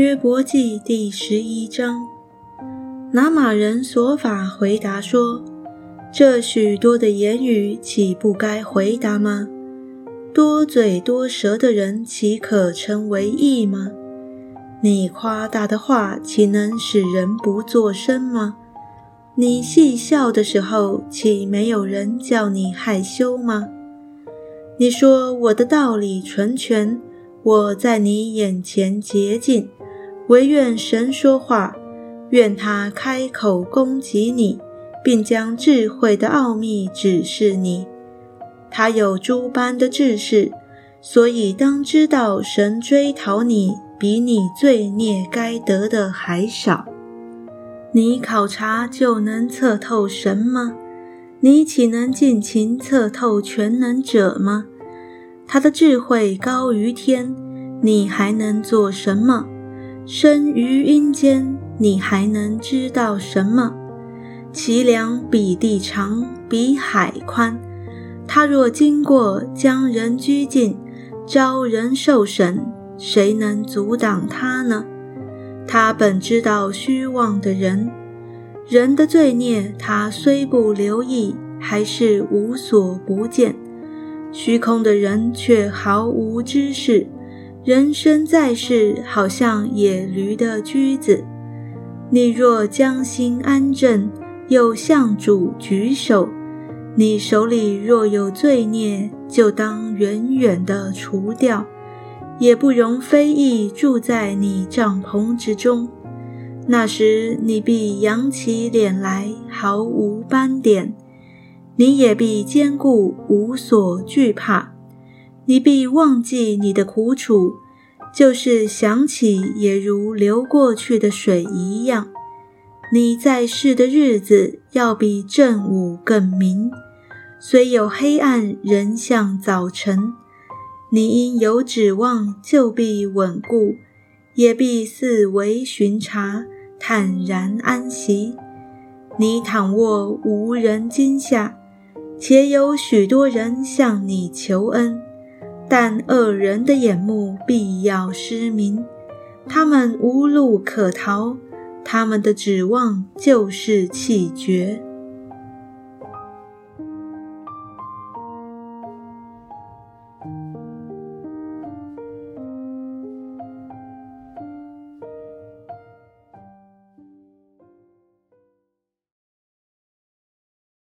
约伯记第十一章，拿马人所法回答说：“这许多的言语，岂不该回答吗？多嘴多舌的人，岂可称为义吗？你夸大的话，岂能使人不作声吗？你戏笑的时候，岂没有人叫你害羞吗？你说我的道理纯全，我在你眼前洁净。”唯愿神说话，愿他开口攻击你，并将智慧的奥秘指示你。他有诸般的智识，所以当知道神追讨你，比你罪孽该得的还少。你考察就能测透神吗？你岂能尽情测透全能者吗？他的智慧高于天，你还能做什么？生于阴间，你还能知道什么？其量比地长，比海宽。他若经过，将人拘禁，招人受审，谁能阻挡他呢？他本知道虚妄的人，人的罪孽，他虽不留意，还是无所不见。虚空的人却毫无知识。人生在世，好像野驴的驹子。你若将心安正，又向主举手，你手里若有罪孽，就当远远的除掉，也不容非议住在你帐篷之中。那时你必扬起脸来，毫无斑点；你也必坚固，无所惧怕。你必忘记你的苦楚，就是想起也如流过去的水一样。你在世的日子要比正午更明，虽有黑暗，仍像早晨。你因有指望，就必稳固，也必四围巡查，坦然安息。你躺卧无人惊吓，且有许多人向你求恩。但恶人的眼目必要失明，他们无路可逃，他们的指望就是气绝。